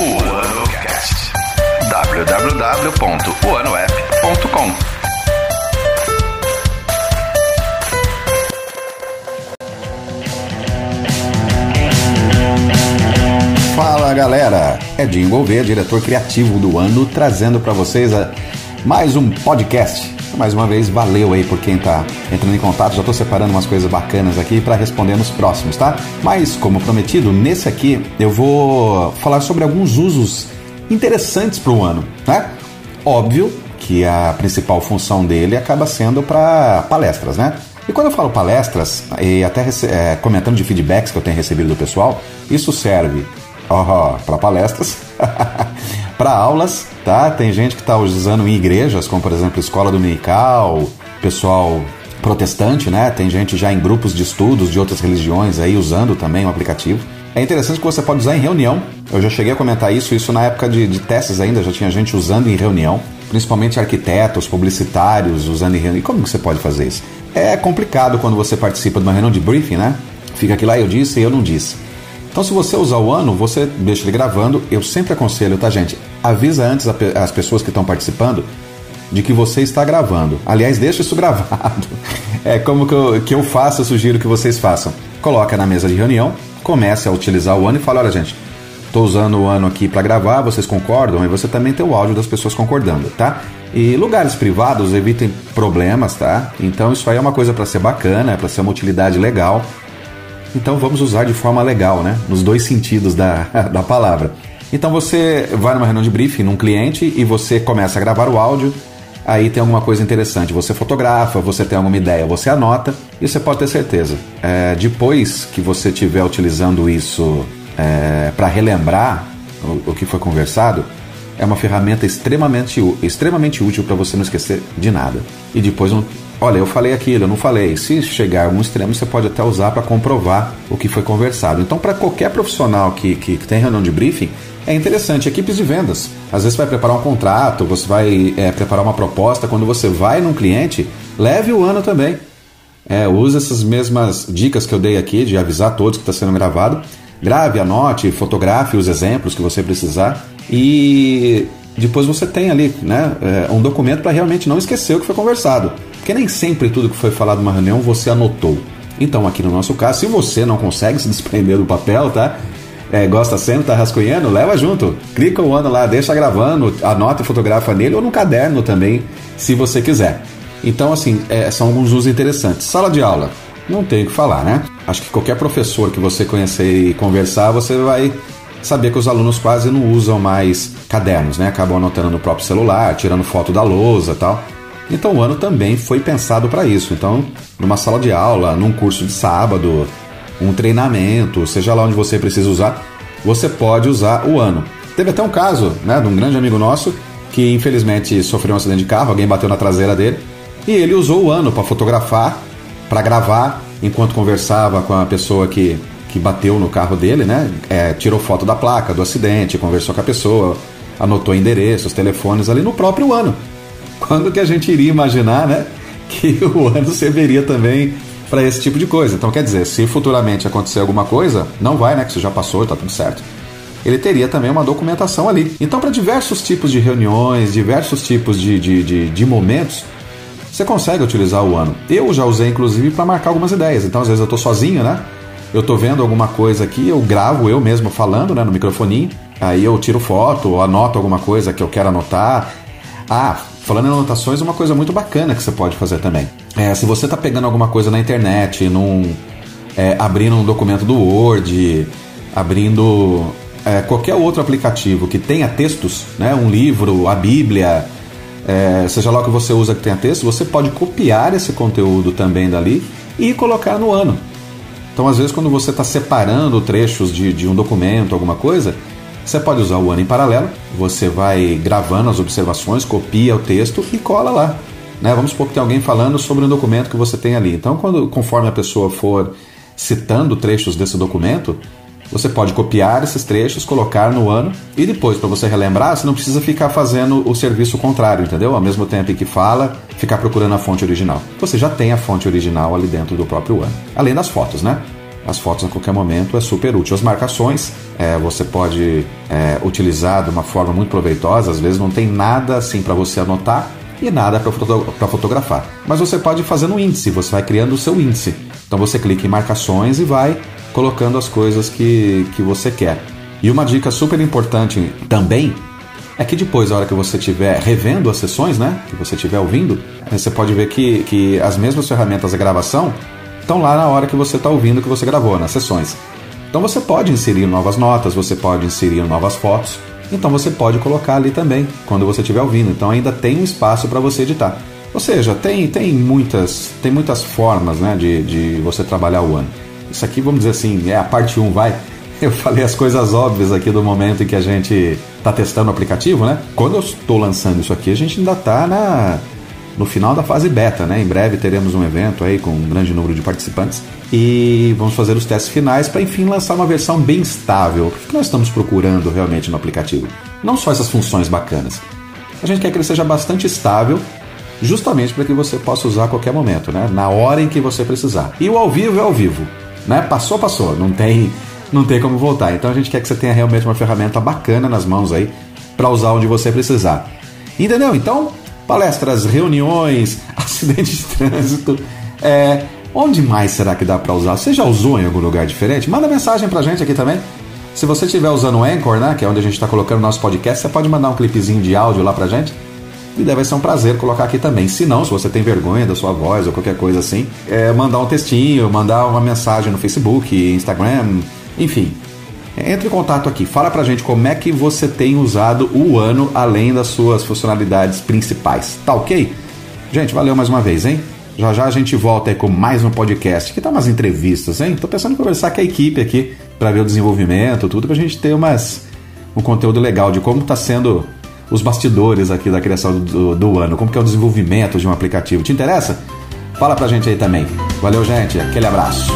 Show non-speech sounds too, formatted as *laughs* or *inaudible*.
O AnoCast. www.oanoapp.com Fala galera, Edinho Gouveia, diretor criativo do ano, trazendo para vocês a- mais um podcast. Mais uma vez, valeu aí por quem tá entrando em contato. Já tô separando umas coisas bacanas aqui para responder nos próximos, tá? Mas, como prometido, nesse aqui eu vou falar sobre alguns usos interessantes para o ano, né? Óbvio que a principal função dele acaba sendo para palestras, né? E quando eu falo palestras, e até é, comentando de feedbacks que eu tenho recebido do pessoal, isso serve para palestras, *laughs* para aulas, tá? Tem gente que está usando em igrejas, como por exemplo escola dominical, pessoal protestante, né? Tem gente já em grupos de estudos de outras religiões aí usando também o aplicativo. É interessante que você pode usar em reunião. Eu já cheguei a comentar isso, isso na época de, de testes ainda, já tinha gente usando em reunião, principalmente arquitetos, publicitários usando em reunião. E como que você pode fazer isso? É complicado quando você participa de uma reunião de briefing, né? Fica aqui lá, eu disse e eu não disse. Então, se você usar o ano, você deixa ele gravando. Eu sempre aconselho, tá, gente? Avisa antes as pessoas que estão participando de que você está gravando. Aliás, deixa isso *laughs* gravado. É como que eu, que eu faço, eu sugiro que vocês façam. Coloca na mesa de reunião, comece a utilizar o ano e fala: olha, gente, estou usando o ano aqui para gravar, vocês concordam? E você também tem o áudio das pessoas concordando, tá? E lugares privados evitem problemas, tá? Então isso aí é uma coisa para ser bacana, é para ser uma utilidade legal. Então vamos usar de forma legal, né? Nos dois sentidos da, *laughs* da palavra. Então você vai numa reunião de briefing num cliente e você começa a gravar o áudio. Aí tem alguma coisa interessante. Você fotografa, você tem alguma ideia, você anota e você pode ter certeza. É, depois que você estiver utilizando isso para relembrar o, o que foi conversado, é uma ferramenta extremamente, extremamente útil para você não esquecer de nada. E depois, não, olha, eu falei aquilo, eu não falei. Se chegar a algum extremo, você pode até usar para comprovar o que foi conversado. Então, para qualquer profissional que, que, que tem reunião de briefing, é interessante. Equipes de vendas. Às vezes, você vai preparar um contrato, você vai é, preparar uma proposta. Quando você vai num cliente, leve o ano também. É, use essas mesmas dicas que eu dei aqui de avisar todos que está sendo gravado. Grave, anote, fotografe os exemplos que você precisar e depois você tem ali né, é, um documento para realmente não esquecer o que foi conversado. Porque nem sempre tudo que foi falado numa reunião você anotou. Então, aqui no nosso caso, se você não consegue se desprender do papel, tá? É, gosta sempre, tá rascunhando, leva junto. Clica o ano lá, deixa gravando, anota e fotografa nele ou no caderno também, se você quiser. Então, assim, é, são alguns usos interessantes. Sala de aula, não tem o que falar, né? Acho que qualquer professor que você conhecer e conversar, você vai saber que os alunos quase não usam mais cadernos, né? Acabam anotando no próprio celular, tirando foto da lousa tal. Então o ano também foi pensado para isso. Então, numa sala de aula, num curso de sábado, um treinamento, seja lá onde você precisa usar, você pode usar o ano. Teve até um caso, né, de um grande amigo nosso que infelizmente sofreu um acidente de carro, alguém bateu na traseira dele e ele usou o ano para fotografar, para gravar enquanto conversava com a pessoa que que bateu no carro dele, né? É, tirou foto da placa, do acidente, conversou com a pessoa, anotou endereços, telefones ali no próprio ano. Quando que a gente iria imaginar, né? Que *laughs* o ano serviria também para esse tipo de coisa. Então, quer dizer, se futuramente acontecer alguma coisa, não vai, né? Que isso já passou, tá tudo certo. Ele teria também uma documentação ali. Então, para diversos tipos de reuniões, diversos tipos de, de, de, de momentos, você consegue utilizar o ano. Eu já usei, inclusive, para marcar algumas ideias. Então, às vezes eu estou sozinho, né? Eu estou vendo alguma coisa aqui, eu gravo eu mesmo falando, né, no microfoninho. Aí eu tiro foto, anoto alguma coisa que eu quero anotar. Ah, falando em anotações, uma coisa muito bacana que você pode fazer também. É, se você está pegando alguma coisa na internet, num, é, abrindo um documento do Word, abrindo é, qualquer outro aplicativo que tenha textos, né, um livro, a Bíblia, é, seja lá o que você usa que tenha texto, você pode copiar esse conteúdo também dali e colocar no ano. Então, às vezes, quando você está separando trechos de, de um documento, alguma coisa, você pode usar o ano em paralelo, você vai gravando as observações, copia o texto e cola lá. Né? Vamos supor que tem alguém falando sobre um documento que você tem ali. Então, quando, conforme a pessoa for citando trechos desse documento, você pode copiar esses trechos, colocar no ano e depois, para você relembrar, você não precisa ficar fazendo o serviço contrário, entendeu? Ao mesmo tempo em que fala, ficar procurando a fonte original. Você já tem a fonte original ali dentro do próprio ano. Além das fotos, né? As fotos a qualquer momento é super útil. As marcações é, você pode é, utilizar de uma forma muito proveitosa, às vezes não tem nada assim para você anotar e nada para foto fotografar. Mas você pode fazer no índice, você vai criando o seu índice. Então você clica em marcações e vai colocando as coisas que, que você quer. E uma dica super importante também é que depois, a hora que você estiver revendo as sessões, né, que você estiver ouvindo, você pode ver que, que as mesmas ferramentas de gravação estão lá na hora que você está ouvindo que você gravou, nas sessões. Então você pode inserir novas notas, você pode inserir novas fotos, então você pode colocar ali também quando você estiver ouvindo. Então ainda tem um espaço para você editar. Ou seja, tem, tem, muitas, tem muitas formas né, de, de você trabalhar o ano. Isso aqui, vamos dizer assim, é a parte 1, vai. *laughs* Eu falei as coisas óbvias aqui do momento em que a gente está testando o aplicativo, né? Quando eu estou lançando isso aqui, a gente ainda está na, no final da fase beta, né? Em breve teremos um evento aí com um grande número de participantes e vamos fazer os testes finais para enfim lançar uma versão bem estável. O que nós estamos procurando realmente no aplicativo? Não só essas funções bacanas. A gente quer que ele seja bastante estável, justamente para que você possa usar a qualquer momento, né? Na hora em que você precisar. E o ao vivo é ao vivo, né? Passou, passou. Não tem, não tem como voltar. Então a gente quer que você tenha realmente uma ferramenta bacana nas mãos aí para usar onde você precisar. Entendeu? Então palestras, reuniões, *laughs* acidente de trânsito. É, onde mais será que dá para usar? Você já usou em algum lugar diferente? Manda mensagem para gente aqui também. Se você estiver usando o Anchor, né, que é onde a gente está colocando o nosso podcast, você pode mandar um clipezinho de áudio lá para gente. E deve ser um prazer colocar aqui também. Se não, se você tem vergonha da sua voz ou qualquer coisa assim, é mandar um textinho, mandar uma mensagem no Facebook, Instagram, enfim. Entre em contato aqui, fala pra gente como é que você tem usado o ano além das suas funcionalidades principais. Tá ok? Gente, valeu mais uma vez, hein? Já já a gente volta aí com mais um podcast. Que tá umas entrevistas, hein? Tô pensando em conversar com a equipe aqui para ver o desenvolvimento, tudo, pra gente ter umas, um conteúdo legal de como tá sendo os bastidores aqui da criação do, do ano, como que é o desenvolvimento de um aplicativo. Te interessa? Fala pra gente aí também. Valeu, gente. Aquele abraço.